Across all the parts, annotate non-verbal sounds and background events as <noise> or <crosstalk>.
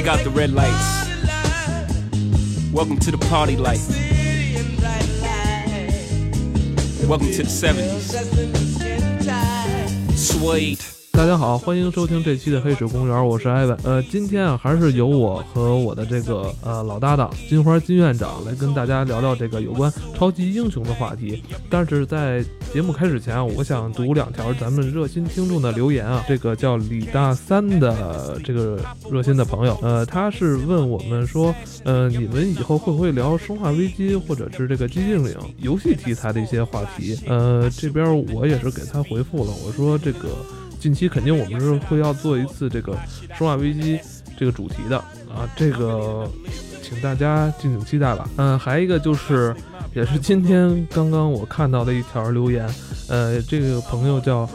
break out the red lights. Welcome to the party life. Welcome to the 70s. Suede. 大家好，欢迎收听这期的黑水公园，我是艾文。呃，今天啊，还是由我和我的这个呃老搭档金花金院长来跟大家聊聊这个有关超级英雄的话题。但是在节目开始前啊，我想读两条咱们热心听众的留言啊。这个叫李大三的这个热心的朋友，呃，他是问我们说，呃，你们以后会不会聊《生化危机》或者是这个《寂静岭》游戏题材的一些话题？呃，这边我也是给他回复了，我说这个。近期肯定我们是会要做一次这个《生化危机》这个主题的啊，这个请大家敬请期待吧。嗯，还一个就是，也是今天刚刚我看到的一条留言，呃，这个朋友叫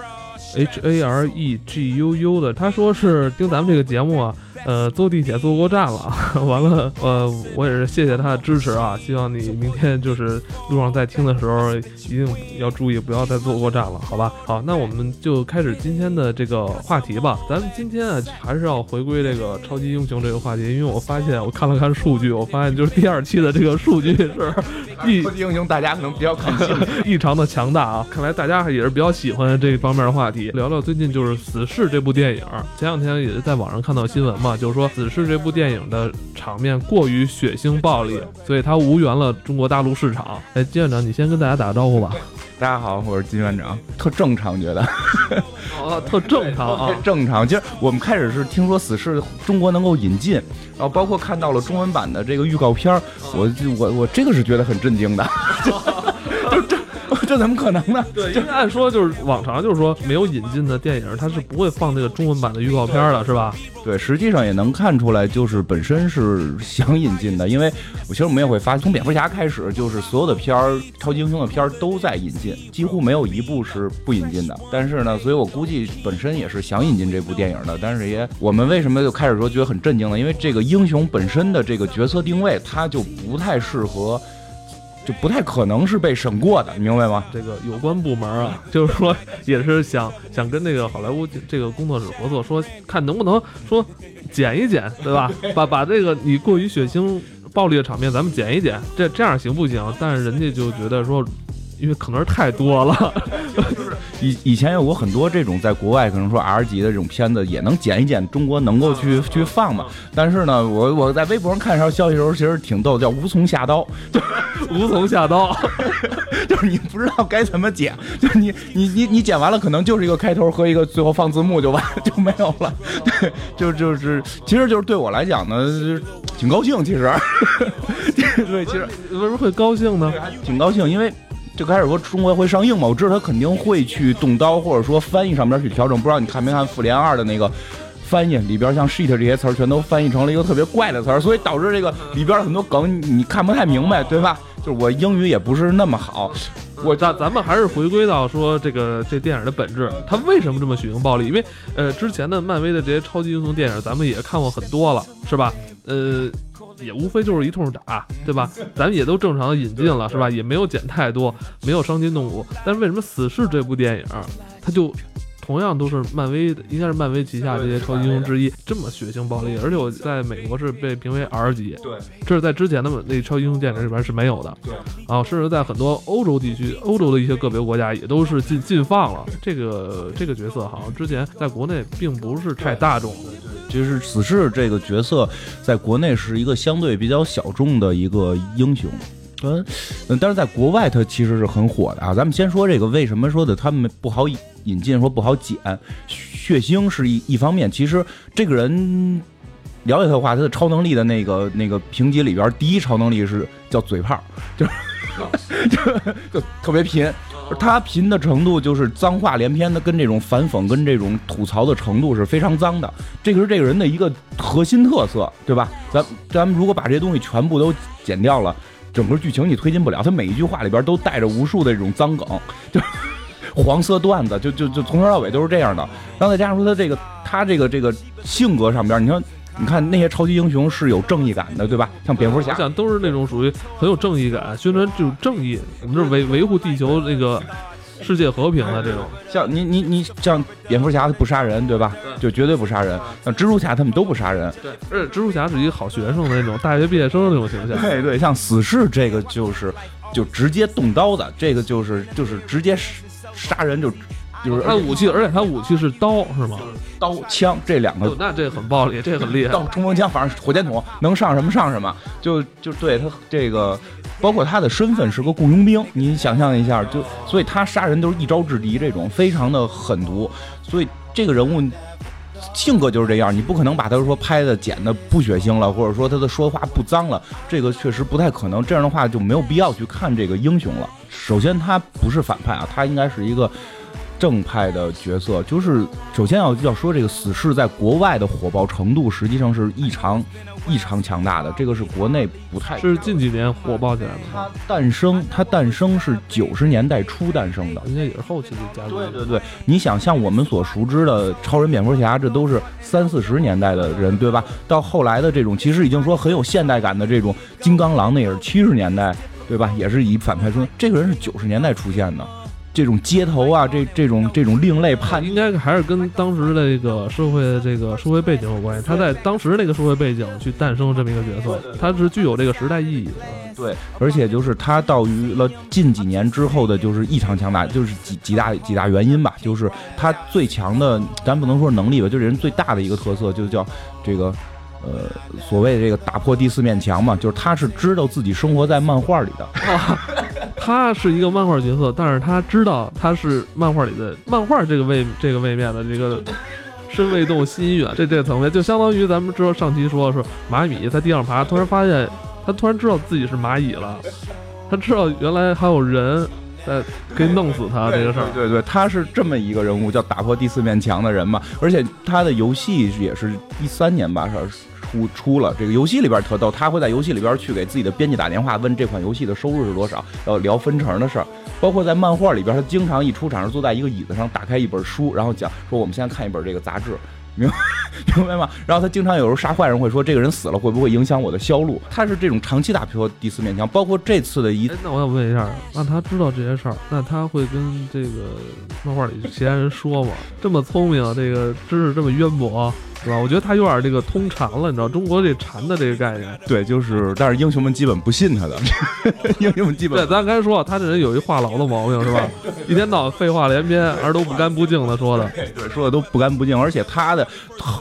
H A R E G U U 的，他说是听咱们这个节目啊。呃，坐地铁坐过站了，<laughs> 完了，呃，我也是谢谢他的支持啊，希望你明天就是路上在听的时候，一定要注意，不要再坐过站了，好吧？好，那我们就开始今天的这个话题吧。咱们今天啊，还是要回归这个超级英雄这个话题，因为我发现我看了看数据，我发现就是第二期的这个数据是 <laughs> 异超级英雄，大家可能比较感兴趣，<laughs> 异常的强大啊！看来大家也是比较喜欢这方面的话题。聊聊最近就是《死侍》这部电影，前两天也是在网上看到新闻嘛。就是说，《死侍》这部电影的场面过于血腥暴力，所以它无缘了中国大陆市场。哎，金院长，你先跟大家打个招呼吧。大家好，我是金院长，特正常，觉得，哦，特正常啊，正常。其实我们开始是听说《死侍》中国能够引进，然后包括看到了中文版的这个预告片我我我这个是觉得很震惊的。<laughs> 这怎么可能呢？<laughs> 对，因为按说就是往常就是说没有引进的电影，它是不会放这个中文版的预告片的，是吧？对，实际上也能看出来，就是本身是想引进的，因为我其实我们也会发现，从蝙蝠侠开始，就是所有的片儿，超级英雄的片儿都在引进，几乎没有一部是不引进的。但是呢，所以我估计本身也是想引进这部电影的，但是也我们为什么就开始说觉得很震惊呢？因为这个英雄本身的这个角色定位，它就不太适合。就不太可能是被审过的，你明白吗？这个有关部门啊，<laughs> 就是说也是想想跟那个好莱坞这个工作室合作，说看能不能说剪一剪，对吧？<laughs> 把把这个你过于血腥暴力的场面咱们剪一剪，这这样行不行？但是人家就觉得说。因为可能是太多了，<laughs> 以以前有过很多这种在国外可能说 R 级的这种片子，也能剪一剪，中国能够去去放嘛。但是呢，我我在微博上看一条消息的时候，其实挺逗，叫无从下刀，就 <laughs> 无从下刀，<laughs> 就是你不知道该怎么剪，就你你你你剪完了，可能就是一个开头和一个最后放字幕就完就没有了。对，就就是其实就是对我来讲呢，挺高兴，其实，对，其实为什么会高兴呢？挺高兴，因为。就开始说中国会上映嘛，我知道他肯定会去动刀，或者说翻译上面去调整。不知道你看没看《复联二》的那个翻译里边，像 sheet 这些词儿全都翻译成了一个特别怪的词儿，所以导致这个里边很多梗你看不太明白，对吧？就是我英语也不是那么好。我咱咱们还是回归到说这个这电影的本质，它为什么这么血腥暴力？因为呃之前的漫威的这些超级英雄电影咱们也看过很多了，是吧？呃。也无非就是一通打，对吧？咱们也都正常的引进了，是吧？也没有剪太多，没有伤筋动骨。但是为什么《死侍》这部电影，它就同样都是漫威，应该是漫威旗下这些超级英雄之一，这么血腥暴力？而且我在美国是被评为 R 级，对，这是在之前的那超级英雄电影里边是没有的，对。啊，甚至在很多欧洲地区、欧洲的一些个别国家也都是禁禁放了。这个这个角色好像之前在国内并不是太大众的。其实死侍这个角色，在国内是一个相对比较小众的一个英雄，嗯，但是在国外他其实是很火的啊。咱们先说这个为什么说的他们不好引进，说不好剪，血腥是一一方面。其实这个人了解他的话，他的超能力的那个那个评级里边，第一超能力是叫嘴炮，就 <laughs> 就就特别贫。他贫的程度就是脏话连篇的，跟这种反讽、跟这种吐槽的程度是非常脏的。这个是这个人的一个核心特色，对吧？咱咱们如果把这些东西全部都剪掉了，整个剧情你推进不了。他每一句话里边都带着无数的这种脏梗，就黄色段子，就就就从头到尾都是这样的。然后再加上说他这个他这个这个性格上边，你说。你看那些超级英雄是有正义感的，对吧？像蝙蝠侠，想都是那种属于很有正义感，宣传这种正义，我们这维维护地球那个世界和平的这种。像你你你像蝙蝠侠他不杀人对吧？就绝对不杀人。像蜘蛛侠他们都不杀人。对，而且蜘蛛侠是一个好学生的那种大学毕业生的那种形象。对对，像死侍这个就是就直接动刀的，这个就是就是直接杀人就。就是他武器，而且他武器是刀，是吗？刀枪这两个，那这很暴力，这很厉害。刀冲锋枪，反正火箭筒能上什么上什么，就就对他这个，包括他的身份是个雇佣兵，你想象一下，就所以他杀人都是一招制敌，这种非常的狠毒。所以这个人物性格就是这样，你不可能把他说拍的剪的不血腥了，或者说他的说话不脏了，这个确实不太可能。这样的话就没有必要去看这个英雄了。首先他不是反派啊，他应该是一个。正派的角色，就是首先要要说这个死侍在国外的火爆程度，实际上是异常异常强大的。这个是国内不太是近几年火爆起来的。它诞生，它诞生是九十年代初诞生的，应该也是后期的加入。对对对，你想像我们所熟知的超人、蝙蝠侠，这都是三四十年代的人，对吧？到后来的这种，其实已经说很有现代感的这种金刚狼，那也是七十年代，对吧？也是以反派出，这个人是九十年代出现的。这种街头啊，这这种这种另类叛，应该还是跟当时的这个社会的这个社会背景有关系。他在当时那个社会背景去诞生这么一个角色，他是具有这个时代意义的。对，而且就是他到于了近几年之后的，就是异常强大，就是几几大几大原因吧。就是他最强的，咱不能说能力吧，就是人最大的一个特色，就叫这个。呃，所谓这个打破第四面墙嘛，就是他是知道自己生活在漫画里的，<laughs> 他是一个漫画角色，但是他知道他是漫画里的漫画这个位这个位面的这个身未动心远，这这个层面就相当于咱们知道上期说是蚂蚁在地上爬，突然发现他突然知道自己是蚂蚁了，他知道原来还有人。在可以弄死他这个事儿，对对，他是这么一个人物，叫打破第四面墙的人嘛。而且他的游戏也是一三年吧，是出出了。这个游戏里边特逗，他会在游戏里边去给自己的编辑打电话，问这款游戏的收入是多少，要聊分成的事儿。包括在漫画里边，他经常一出场是坐在一个椅子上，打开一本书，然后讲说我们现在看一本这个杂志。明明白吗？<laughs> 然后他经常有时候杀坏人，会说这个人死了会不会影响我的销路？他是这种长期打破第四面墙，包括这次的一。那我想问一下，那他知道这些事儿，那他会跟这个漫画里其他人说吗？这么聪明，这个知识这么渊博。是吧？我觉得他有点这个通禅了，你知道中国这禅的这个概念。对，就是，但是英雄们基本不信他的，<laughs> 英雄们基本。对，咱刚才说他这人有一话痨的毛病，是吧？一天到晚废话连篇，而都不干不净的说的。对，说的都不干不净，而且他的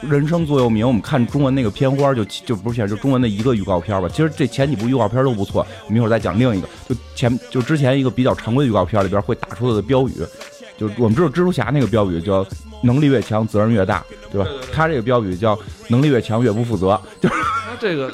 人生座右铭，我们看中文那个片花，就就不是就中文的一个预告片吧。其实这前几部预告片都不错，我们一会儿再讲另一个。就前就之前一个比较常规的预告片里边会打出他的标语。就我们知道蜘蛛侠那个标语叫“能力越强，责任越大”，对吧？他这个标语叫“能力越强，越不负责”，就是他这个，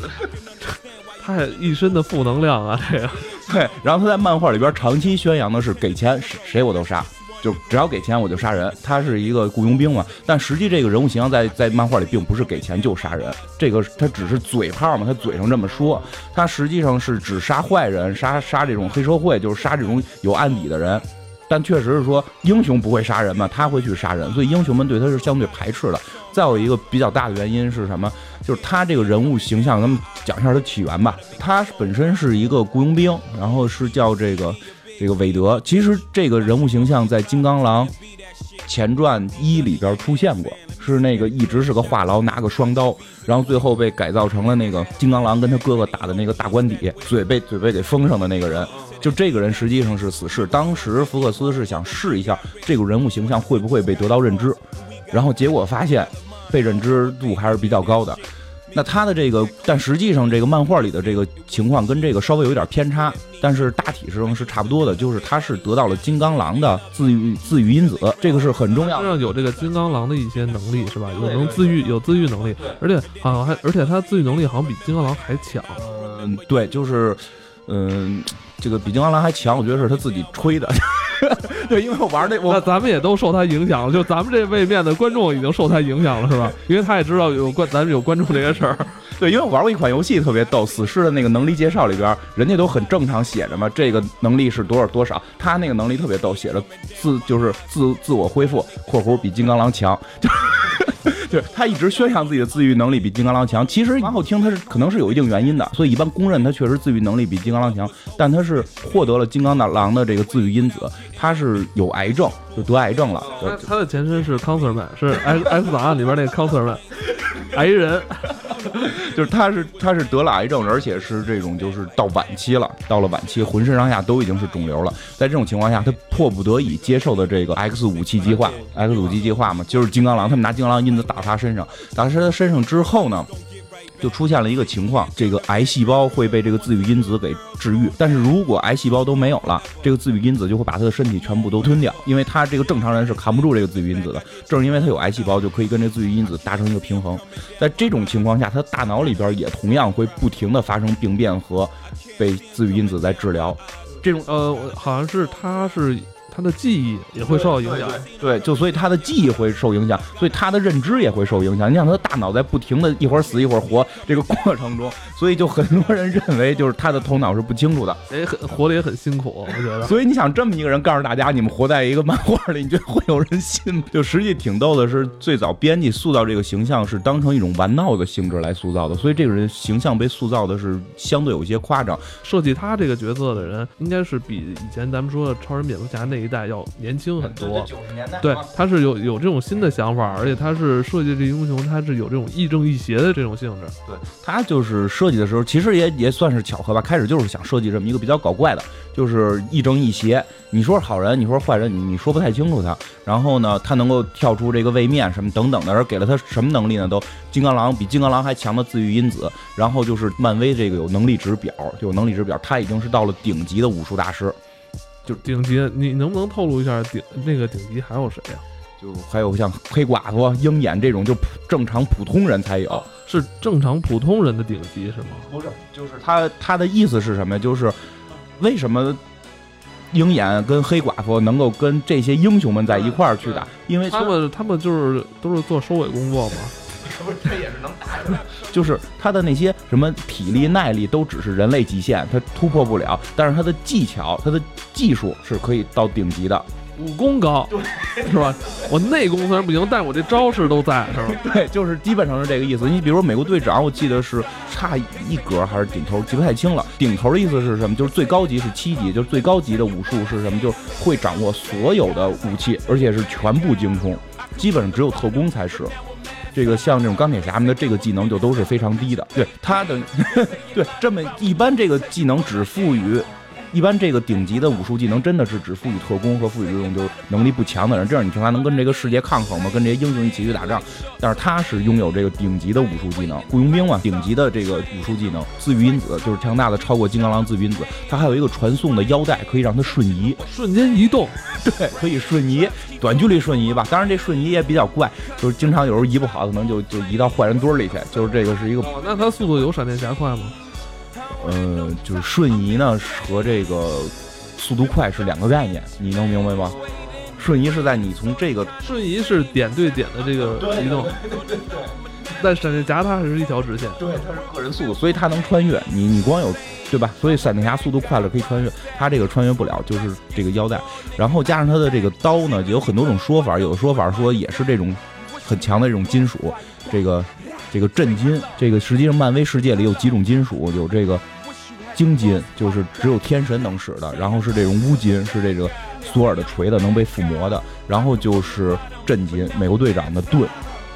<laughs> 他一身的负能量啊，这个。<laughs> 对，然后他在漫画里边长期宣扬的是给钱谁我都杀，就只要给钱我就杀人。他是一个雇佣兵嘛，但实际这个人物形象在在漫画里并不是给钱就杀人，这个他只是嘴炮嘛，他嘴上这么说，他实际上是只杀坏人，杀杀这种黑社会，就是杀这种有案底的人。但确实是说，英雄不会杀人嘛，他会去杀人，所以英雄们对他是相对排斥的。再有一个比较大的原因是什么？就是他这个人物形象，咱们讲一下他起源吧。他本身是一个雇佣兵，然后是叫这个这个韦德。其实这个人物形象在《金刚狼前传一》里边出现过，是那个一直是个话痨，拿个双刀，然后最后被改造成了那个金刚狼跟他哥哥打的那个大官邸，嘴被嘴被给封上的那个人。就这个人实际上是死侍，当时福克斯是想试一下这个人物形象会不会被得到认知，然后结果发现被认知度还是比较高的。那他的这个，但实际上这个漫画里的这个情况跟这个稍微有一点偏差，但是大体上是差不多的，就是他是得到了金刚狼的自愈自愈因子，这个是很重要。身上有这个金刚狼的一些能力是吧？有能自愈有自愈能力，而且好像还而且他自愈能力好像比金刚狼还强。嗯，对，就是嗯。这个比金刚狼还强，我觉得是他自己吹的。<laughs> 对，因为我玩那，那咱们也都受他影响了。就咱们这位面的观众已经受他影响了，是吧？因为他也知道有关，咱们有关注这些事儿。<laughs> 对，因为我玩过一款游戏特别逗，死尸的那个能力介绍里边，人家都很正常写着嘛，这个能力是多少多少。他那个能力特别逗，写着自就是自自我恢复（括弧比金刚狼强 <laughs> ）。就对 <laughs> 他一直宣扬自己的自愈能力比金刚狼强，其实往后听他是可能是有一定原因的，所以一般公认他确实自愈能力比金刚狼强，但他是获得了金刚狼的这个自愈因子，他是有癌症，就得癌症了。他的前身是 Counterman，是 X X 档案里边那个 Counterman，<laughs> 癌人。<laughs> 就是他是他是得了癌症，而且是这种就是到晚期了，到了晚期，浑身上下都已经是肿瘤了。在这种情况下，他迫不得已接受的这个 X 武器计划，X 武器计划嘛，就是金刚狼，他们拿金刚狼印子打他身上，打他身上之后呢？就出现了一个情况，这个癌细胞会被这个自愈因子给治愈，但是如果癌细胞都没有了，这个自愈因子就会把他的身体全部都吞掉，因为他这个正常人是扛不住这个自愈因子的。正是因为他有癌细胞，就可以跟这自愈因子达成一个平衡。在这种情况下，他的大脑里边也同样会不停的发生病变和被自愈因子在治疗。这种呃，好像是他是。他的记忆也会受到影响，对，就所以他的记忆会受影响，所以他的认知也会受影响。你想，他的大脑在不停的一会儿死一会儿活这个过程中，所以就很多人认为就是他的头脑是不清楚的，也很活得也很辛苦，我觉得。所以你想这么一个人告诉大家，你们活在一个漫画里，你觉得会有人信吗？就实际挺逗的是，最早编辑塑造这个形象是当成一种玩闹的性质来塑造的，所以这个人形象被塑造的是相对有些夸张。设计他这个角色的人，应该是比以前咱们说的超人蝙蝠侠那一代要年轻。很多，九十年代，对，他是有有这种新的想法，而且他是设计这英雄，他是有这种亦正亦邪的这种性质。对他就是设计的时候，其实也也算是巧合吧。开始就是想设计这么一个比较搞怪的，就是亦正亦邪。你说是好人，你说是坏人，你你说不太清楚他。然后呢，他能够跳出这个位面什么等等的，而给了他什么能力呢？都金刚狼比金刚狼还强的自愈因子。然后就是漫威这个有能力值表，就有能力值表，他已经是到了顶级的武术大师。就顶级，你能不能透露一下顶那个顶级还有谁呀？就还有像黑寡妇、鹰眼这种，就普正常普通人才有，是正常普通人的顶级是吗？不是，就是他他的意思是什么呀？就是为什么鹰眼跟黑寡妇能够跟这些英雄们在一块儿去打？因为他们他们就是都是做收尾工作嘛。不是，他也是能打出来。<laughs> 就是他的那些什么体力、耐力都只是人类极限，他突破不了。但是他的技巧、他的技术是可以到顶级的。武功高，是吧？我内功虽然不行，但我这招式都在，是吧？<laughs> 对，就是基本上是这个意思。你比如说美国队长，我记得是差一格还是顶头，记不太清了。顶头的意思是什么？就是最高级是七级，就是最高级的武术是什么？就是会掌握所有的武器，而且是全部精通，基本上只有特工才是。这个像这种钢铁侠们的这个技能就都是非常低的，对他的，<laughs> 对这么一般这个技能只赋予。一般这个顶级的武术技能真的是只赋予特工和赋予这种就是能力不强的人，这样你听他能跟这个世界抗衡吗？跟这些英雄一起去打仗？但是他是拥有这个顶级的武术技能，雇佣兵嘛，顶级的这个武术技能，自愈因子就是强大的超过金刚狼自愈因子，他还有一个传送的腰带，可以让他瞬移，瞬间移动，对，可以瞬移，短距离瞬移吧。当然这瞬移也比较怪，就是经常有时候移不好，可能就就移到坏人堆里去，就是这个是一个。那他速度有闪电侠快吗？呃，就是瞬移呢和这个速度快是两个概念，你能明白吗？瞬移是在你从这个瞬移是点对点的这个移动，但闪电侠它是一条直线，对，它是个人速度，所以它能穿越。你你光有对吧？所以闪电侠速度快了可以穿越，他这个穿越不了，就是这个腰带。然后加上他的这个刀呢，有很多种说法，有的说法说也是这种很强的这种金属，这个。这个震金，这个实际上漫威世界里有几种金属，有这个晶金，就是只有天神能使的；然后是这种乌金，是这个索尔的锤子能被附魔的；然后就是震金，美国队长的盾，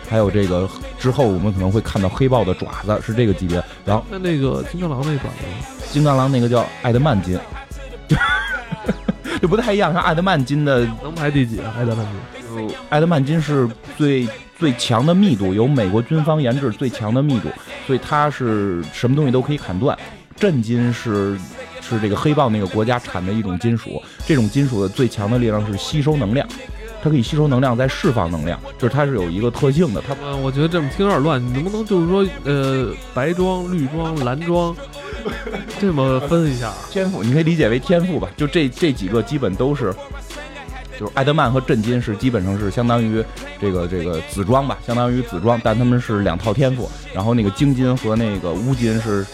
还有这个之后我们可能会看到黑豹的爪子，是这个级别。然后那那个金刚狼那爪子，金刚狼那个叫艾德曼金，就不太一样。像艾德曼金的能排第几啊？艾德曼金，就艾德曼金是最。最强的密度由美国军方研制，最强的密度，所以它是什么东西都可以砍断。震金是是这个黑豹那个国家产的一种金属，这种金属的最强的力量是吸收能量，它可以吸收能量再释放能量，就是它是有一个特性的。它，我觉得这么听有点乱，你能不能就是说，呃，白装、绿装、蓝装，这么分一下？天赋，你可以理解为天赋吧，就这这几个基本都是。就是艾德曼和震金是基本上是相当于这个这个紫装吧，相当于紫装，但他们是两套天赋。然后那个晶金和那个乌金是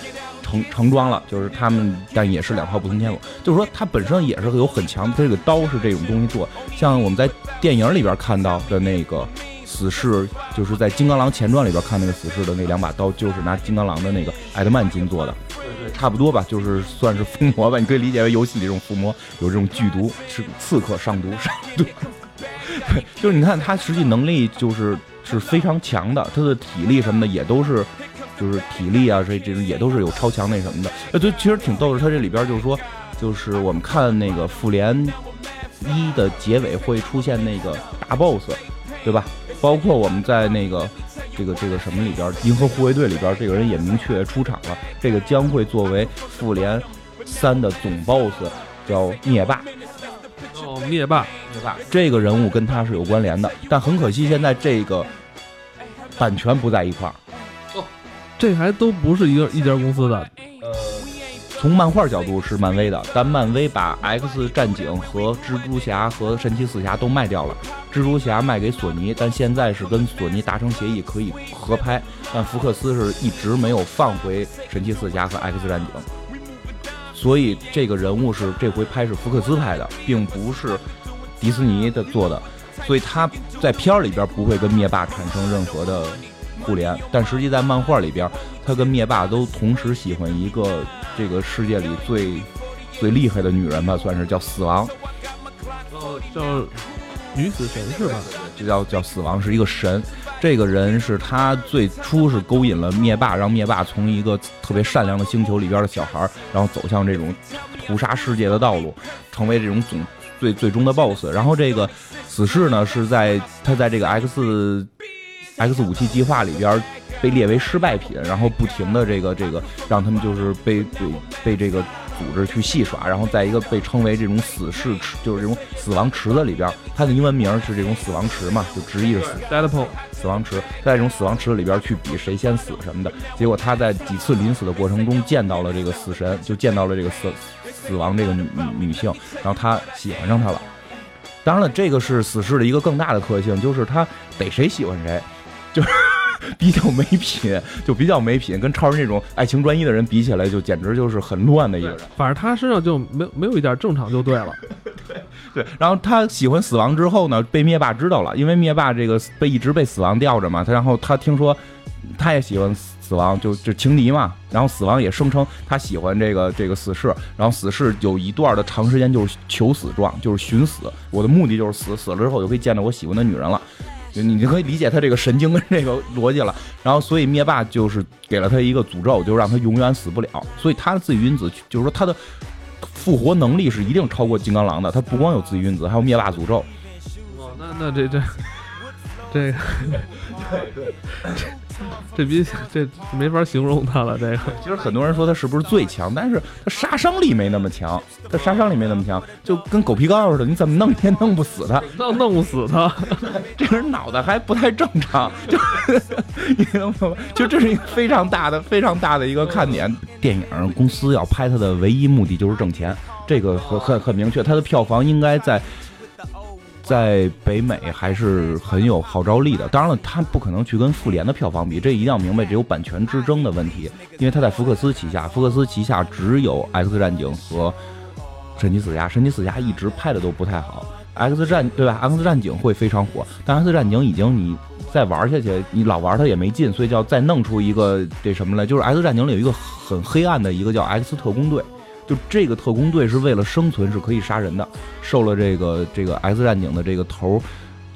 成成装了，就是他们，但也是两套不同天赋。就是说，它本身也是有很强，它这个刀是这种东西做。像我们在电影里边看到的那个死侍就是在《金刚狼前传》里边看那个死侍的那两把刀，就是拿金刚狼的那个艾德曼金做的，差不多吧，就是算是附魔吧，你可以理解为游戏里这种附魔，有这种剧毒，是刺客上毒上毒。<laughs> 对，就是你看他实际能力就是是非常强的，他的体力什么的也都是，就是体力啊这这种也都是有超强那什么的。呃，对，其实挺逗的，他这里边就是说，就是我们看那个复联一的结尾会出现那个大 boss，对吧？包括我们在那个这个这个什么里边，银河护卫队里边，这个人也明确出场了，这个将会作为复联三的总 boss，叫灭霸。哦，灭霸，灭霸这个人物跟他是有关联的，但很可惜现在这个版权不在一块儿。这还都不是一个一家公司的。呃，从漫画角度是漫威的，但漫威把 X 战警和蜘蛛侠和神奇四侠都卖掉了，蜘蛛侠卖给索尼，但现在是跟索尼达成协议可以合拍，但福克斯是一直没有放回神奇四侠和 X 战警，所以这个人物是这回拍是福克斯拍的，并不是迪士尼的做的，所以他在片儿里边不会跟灭霸产生任何的互联，但实际在漫画里边，他跟灭霸都同时喜欢一个这个世界里最最厉害的女人吧，算是叫死亡，哦，叫女死神是吧？就叫叫死亡是一个神。这个人是他最初是勾引了灭霸，让灭霸从一个特别善良的星球里边的小孩，然后走向这种屠杀世界的道路，成为这种总最最终的 BOSS。然后这个死侍呢，是在他在这个 X X 武器计划里边被列为失败品，然后不停的这个这个让他们就是被被被这个组织去戏耍，然后在一个被称为这种死侍池，就是这种死亡池子里边，它的英文名是这种死亡池嘛，就直译是死 Deadpool，死亡池，在这种死亡池里边去比谁先死什么的。结果他在几次临死的过程中见到了这个死神，就见到了这个死死亡这个女女女性，然后他喜欢上她了。当然了，这个是死侍的一个更大的特性，就是他逮谁喜欢谁，就是比较没品，就比较没品，跟超人这种爱情专一的人比起来，就简直就是很乱的一个人。反正他身上就没有没有一点正常就对了。对 <laughs> 对，然后他喜欢死亡之后呢，被灭霸知道了，因为灭霸这个被一直被死亡吊着嘛，他然后他听说他也喜欢死亡，就就情敌嘛，然后死亡也声称他喜欢这个这个死侍，然后死侍有一段的长时间就是求死状，就是寻死，我的目的就是死，死了之后就可以见到我喜欢的女人了。就你就可以理解他这个神经跟这个逻辑了，然后所以灭霸就是给了他一个诅咒，就让他永远死不了。所以他的自己因子就是说他的复活能力是一定超过金刚狼的，他不光有自己因子，还有灭霸诅咒。哦，那那这这这个 <laughs> <laughs> 这比这没法形容他了。这个其实很多人说他是不是最强，但是他杀伤力没那么强，他杀伤力没那么强，就跟狗皮膏似的，你怎么弄也弄不死他。<laughs> 弄弄不死他。这个人脑袋还不太正常，就 <laughs> 你能明白？就这是一个非常大的、非常大的一个看点。电影公司要拍他的唯一目的就是挣钱，这个很很很明确。他的票房应该在在北美还是很有号召力的。当然了，他不可能去跟复联的票房比，这一定要明白，这有版权之争的问题。因为他在福克斯旗下，福克斯旗下只有 X 战警和神奇四侠，神奇四侠一直拍的都不太好。X 战对吧？X 战警会非常火，但 X 战警已经你再玩下去，你老玩它也没劲，所以叫再弄出一个这什么来，就是 X 战警里有一个很黑暗的一个叫 X 特工队，就这个特工队是为了生存是可以杀人的，受了这个这个 X 战警的这个头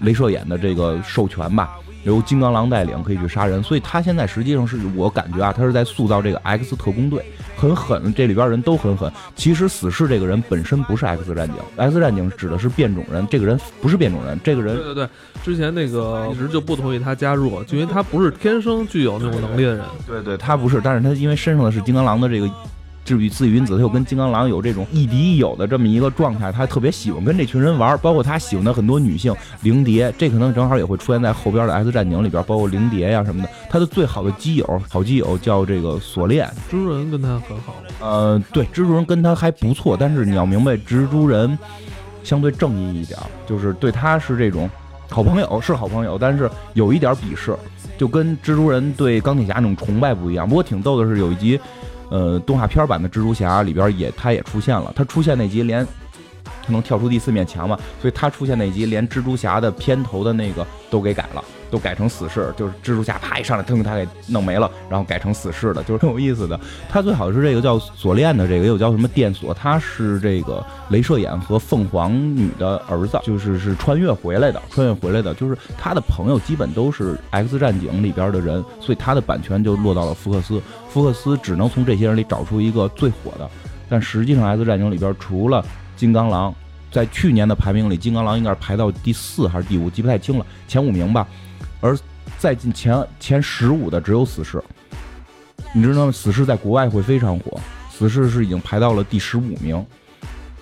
镭射眼的这个授权吧。由金刚狼带领可以去杀人，所以他现在实际上是我感觉啊，他是在塑造这个 X 特工队，很狠，这里边人都很狠。其实死侍这个人本身不是 X 战警，X 战警指的是变种人，这个人不是变种人，这个人对对对，之前那个一直就不同意他加入，就因为他不是天生具有那种能力的人。对对，他不是，但是他因为身上的是金刚狼的这个。至于自己云子，他又跟金刚狼有这种亦敌亦友的这么一个状态，他特别喜欢跟这群人玩，包括他喜欢的很多女性灵蝶，这可能正好也会出现在后边的 S 战警里边，包括灵蝶呀什么的。他的最好的基友，好基友叫这个锁链，蜘蛛人跟他很好。呃，对，蜘蛛人跟他还不错，但是你要明白，蜘蛛人相对正义一点，就是对他是这种好朋友，是好朋友，但是有一点鄙视，就跟蜘蛛人对钢铁侠那种崇拜不一样。不过挺逗的是，有一集。呃，动画片版的蜘蛛侠里边也，他也出现了。他出现那集，连他能跳出第四面墙嘛，所以他出现那集连蜘蛛侠的片头的那个都给改了。都改成死侍，就是蜘蛛侠啪一上来，腾他给弄没了，然后改成死侍的，就是很有意思的。他最好是这个叫锁链的，这个又叫什么电锁，他是这个镭射眼和凤凰女的儿子，就是是穿越回来的，穿越回来的，就是他的朋友基本都是 X 战警里边的人，所以他的版权就落到了福克斯，福克斯只能从这些人里找出一个最火的。但实际上 X 战警里边除了金刚狼，在去年的排名里，金刚狼应该是排到第四还是第五，记不太清了，前五名吧。而再进前前十五的只有死侍，你知道吗？死侍在国外会非常火，死侍是已经排到了第十五名，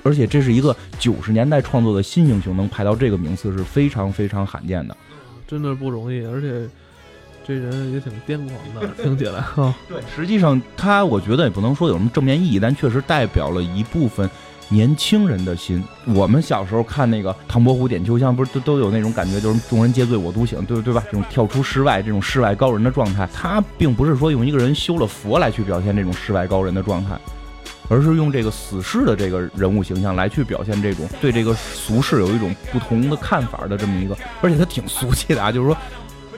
而且这是一个九十年代创作的新英雄，能排到这个名次是非常非常罕见的，真的不容易。而且这人也挺癫狂的，听起来哈。对，实际上他我觉得也不能说有什么正面意义，但确实代表了一部分。年轻人的心，我们小时候看那个唐伯虎点秋香，不是都都有那种感觉，就是众人皆醉我独醒，对对吧？这种跳出世外，这种世外高人的状态，他并不是说用一个人修了佛来去表现这种世外高人的状态，而是用这个死士的这个人物形象来去表现这种对这个俗世有一种不同的看法的这么一个，而且他挺俗气的啊，就是说。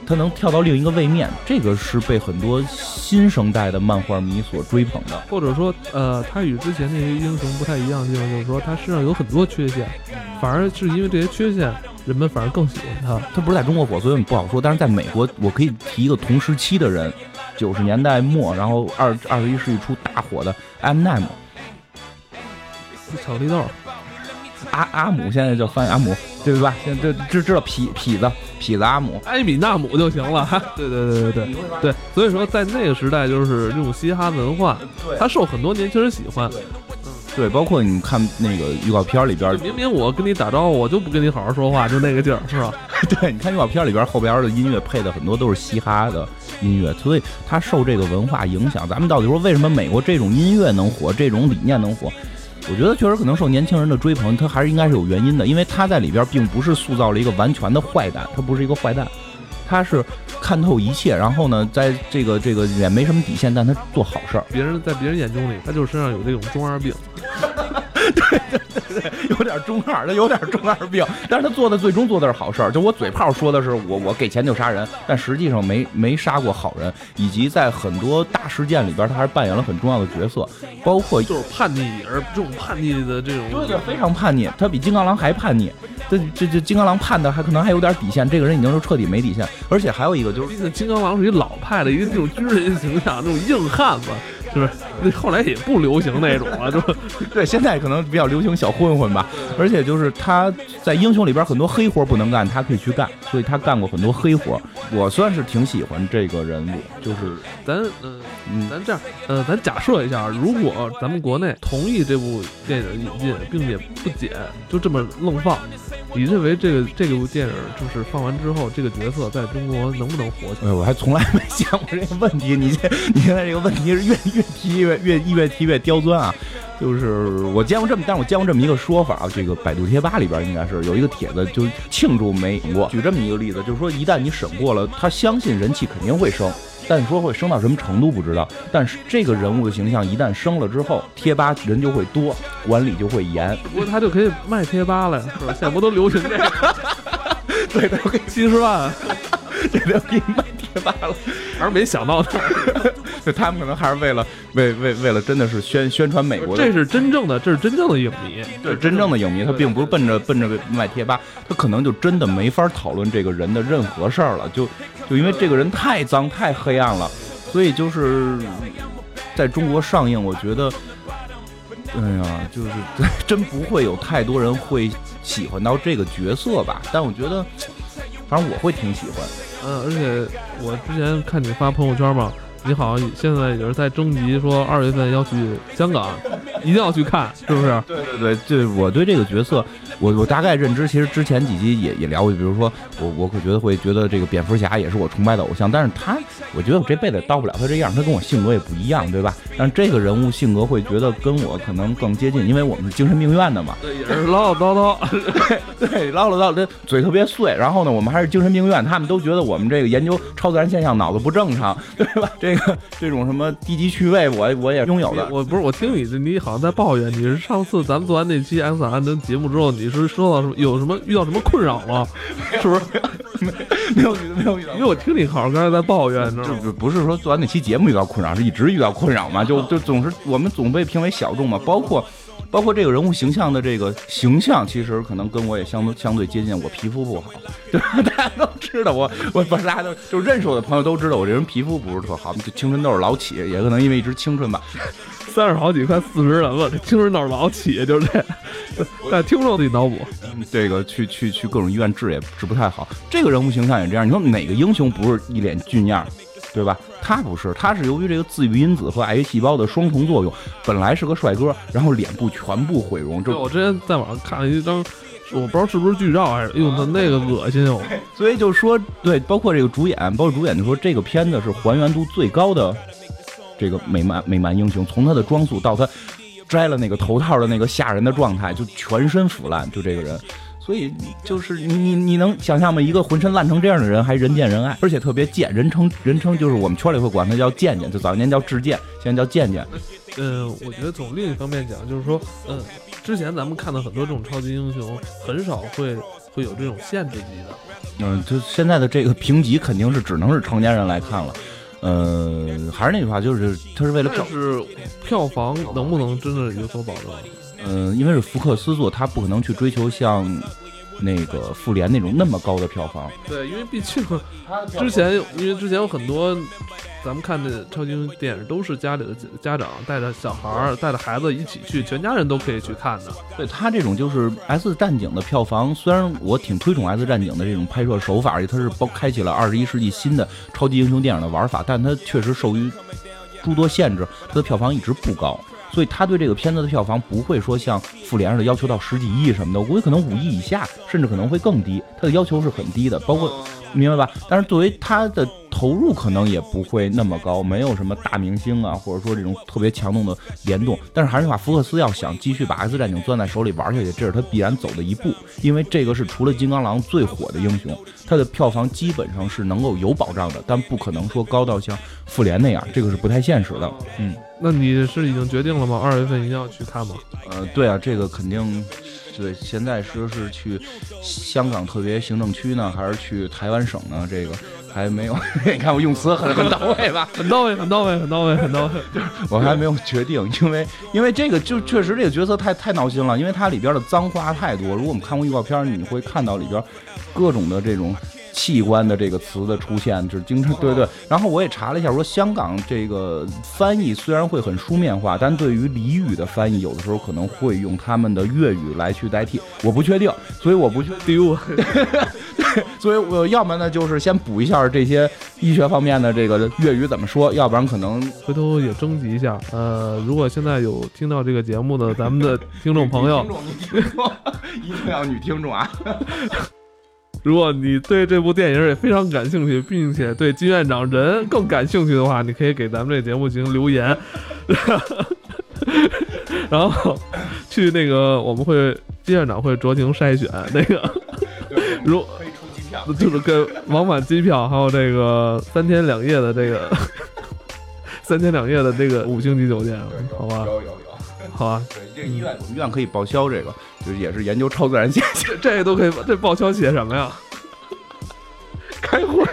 他能跳到另一个位面，这个是被很多新生代的漫画迷所追捧的。或者说，呃，他与之前那些英雄不太一样的地方，就是说他身上有很多缺陷，反而是因为这些缺陷，人们反而更喜欢他。他不是在中国火，所以不好说。但是在美国，我可以提一个同时期的人，九十年代末，然后二二十一世纪初大火的 M n m 巧克力豆。阿阿姆现在叫翻译阿姆，对吧？现在就知知道痞痞子痞子阿姆，埃米纳姆就行了。对对对对对对，所以说在那个时代，就是这种嘻哈文化，它受很多年轻人喜欢。嗯，对，包括你看那个预告片里边，明明我跟你打招呼，我就不跟你好好说话，就那个劲儿，是吧？<laughs> 对，你看预告片里边后边的音乐配的很多都是嘻哈的音乐，所以它受这个文化影响。咱们到底说为什么美国这种音乐能火，这种理念能火？我觉得确实可能受年轻人的追捧，他还是应该是有原因的，因为他在里边并不是塑造了一个完全的坏蛋，他不是一个坏蛋，他是看透一切，然后呢，在这个这个也没什么底线，但他做好事儿。别人在别人眼中里，他就是身上有这种中二病。对对对对，有点中二，他有点中二病，但是他做的最终做的是好事儿。就我嘴炮说的是我我给钱就杀人，但实际上没没杀过好人，以及在很多大事件里边，他还是扮演了很重要的角色，包括就是叛逆，而这种叛逆的这种，对对，非常叛逆，他比金刚狼还叛逆。这这这金刚狼叛的还可能还有点底线，这个人已经是彻底没底线。而且还有一个就是，毕竟金刚狼是一老派的一个这种军人形象，那种硬汉子。就是那后来也不流行那种了，就对，现在可能比较流行小混混吧。而且就是他在英雄里边很多黑活不能干，他可以去干，所以他干过很多黑活。我算是挺喜欢这个人物，就是咱嗯，咱这样，呃，咱假设一下，如果咱们国内同意这部电影引进，并且不剪，就这么愣放。你认为这个这个部电影就是放完之后，这个角色在中国能不能火起来？我还从来没想过这个问题。你这你现在这个问题是越越提越越越提越刁钻啊！就是我见过这么，但是我见过这么一个说法，这个百度贴吧里边应该是有一个帖子，就庆祝没过。举这么一个例子，就是说一旦你审过了，他相信人气肯定会升。但说会升到什么程度不知道，但是这个人物的形象一旦升了之后，贴吧人就会多，管理就会严。不过他就可以卖贴吧了，是吧？现在不都流行这个？<laughs> 对，都给七十万，<laughs> 这都给你卖贴吧了。还是没想到的，就他们可能还是为了为为为了真的是宣宣传美国。这是真正的，这是真正的影迷，对，真正的影迷，他并不是奔着奔着卖贴吧，他可能就真的没法讨论这个人的任何事儿了，就。就因为这个人太脏太黑暗了，所以就是在中国上映，我觉得，哎呀，就是 <laughs> 真不会有太多人会喜欢到这个角色吧。但我觉得，反正我会挺喜欢。嗯，而且我之前看你发朋友圈嘛。你好现在也是在征集，说二月份要去香港，一定要去看，是不是？对 <laughs> 对对，对我对这个角色，我我大概认知，其实之前几集也也聊过，比如说我我可觉得会觉得这个蝙蝠侠也是我崇拜的偶像，但是他我觉得我这辈子到不了他这样，他跟我性格也不一样，对吧？但是这个人物性格会觉得跟我可能更接近，因为我们是精神病院的嘛。对，也是唠唠叨叨。<laughs> 对，唠唠叨，这嘴特别碎。然后呢，我们还是精神病院，他们都觉得我们这个研究超自然现象脑子不正常，对吧？这个这种什么低级趣味，我我也拥有的。我不是，我听你你好像在抱怨，你是上次咱们做完那期 X R 的节目之后，你是说到什么有什么遇到什么困扰吗？是不是？<laughs> 没有没有遇到，因为我听你好像刚才在抱怨，知道吗？不不是说做完那期节目遇到困扰，是一直遇到困扰嘛？就就总是我们总被评为小众嘛，包括。包括这个人物形象的这个形象，其实可能跟我也相相对接近。我皮肤不好，对吧？大家都知道我，我不是大家都就认识我的朋友都知道我这人皮肤不是特好，就青春痘老起，也可能因为一直青春吧。<laughs> 三十好几快四十人了，这青春痘老起，就是这。但听众自己脑补，这个去去去各种医院治也治不太好。这个人物形象也这样，你说哪个英雄不是一脸俊样？对吧？他不是，他是由于这个自愈因子和癌细胞的双重作用，本来是个帅哥，然后脸部全部毁容。这我之前在网上看了一张，我不知道是不是剧照还是，哎呦，他那个恶心哦。所以就说，对，包括这个主演，包括主演就说这个片子是还原度最高的这个美漫美漫英雄，从他的装束到他摘了那个头套的那个吓人的状态，就全身腐烂，就这个人。所以就是你你你能想象吗？一个浑身烂成这样的人还人见人爱，而且特别贱，人称人称就是我们圈里会管他叫贱贱，就早年叫智贱，现在叫贱贱。嗯，我觉得从另一方面讲，就是说，嗯，之前咱们看到很多这种超级英雄，很少会会有这种限制级的。嗯，就现在的这个评级肯定是只能是成年人来看了。嗯，还是那句话，就是他是为了票，是票房能不能真的有所保证？嗯，因为是福克斯做，他不可能去追求像那个复联那种那么高的票房。对，因为毕竟之前，因为之前有很多咱们看的超级英雄电影，都是家里的家长带着小孩儿、带着孩子一起去，全家人都可以去看的。对他这种就是 S 战警的票房，虽然我挺推崇 S 战警的这种拍摄手法，它是包开启了二十一世纪新的超级英雄电影的玩法，但它确实受于诸多限制，它的票房一直不高。所以他对这个片子的票房不会说像复联似的要求到十几亿什么的，我估计可能五亿以下，甚至可能会更低。他的要求是很低的，包括明白吧？但是作为他的投入可能也不会那么高，没有什么大明星啊，或者说这种特别强动的联动。但是还是话，福克斯要想继续把 X 战警攥在手里玩下去，这是他必然走的一步，因为这个是除了金刚狼最火的英雄，他的票房基本上是能够有保障的，但不可能说高到像复联那样，这个是不太现实的。嗯。那你是已经决定了吗？二月份一定要去看吗？呃，对啊，这个肯定，对。现在说是去香港特别行政区呢，还是去台湾省呢？这个还没有。<laughs> 你看我用词很很到位吧？<laughs> 很到位，很到位，很到位，很到位。<laughs> 我还没有决定，因为因为这个就确实这个角色太太闹心了，因为它里边的脏话太多。如果我们看过预告片，你会看到里边各种的这种。器官的这个词的出现，就是经常对对。然后我也查了一下，说香港这个翻译虽然会很书面化，但对于俚语的翻译，有的时候可能会用他们的粤语来去代替。我不确定，所以我不确定。<laughs> <laughs> 所以我要么呢，就是先补一下这些医学方面的这个粤语怎么说，要不然可能回头也征集一下。呃，如果现在有听到这个节目的咱们的听众朋友，<laughs> 一定要女听众啊。<laughs> 如果你对这部电影也非常感兴趣，并且对金院长人更感兴趣的话，你可以给咱们这节目进行留言，<laughs> 然后去那个我们会金院长会酌情筛选那个，<laughs> 如可以出机票，就是跟往返机票，还有这个三天两夜的这个三天两夜的这个五星级酒店，好吧？有有有，好啊这医院医院可以报销这个就是也是研究超自然现象。<laughs> 这个都可以这报销写什么呀？<laughs> 开会